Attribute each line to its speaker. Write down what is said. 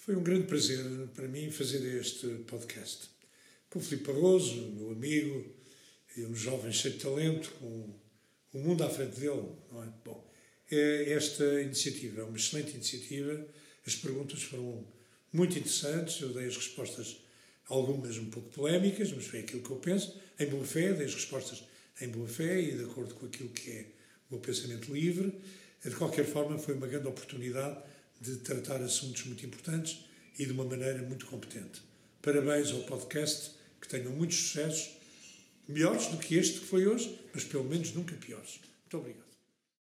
Speaker 1: Foi um grande prazer para mim fazer este podcast. Com o Filipe Barroso, meu amigo, e um jovem cheio de talento, com o mundo à frente dele, não é? Bom, é esta iniciativa é uma excelente iniciativa. As perguntas foram muito interessantes, eu dei as respostas, algumas um pouco polémicas, mas foi aquilo que eu penso, em boa fé, dei as respostas em boa fé e de acordo com aquilo que é o meu pensamento livre. De qualquer forma, foi uma grande oportunidade de tratar assuntos muito importantes e de uma maneira muito competente. Parabéns ao podcast, que tenham muitos sucessos, melhores do que este que foi hoje, mas pelo menos nunca piores. Muito obrigado.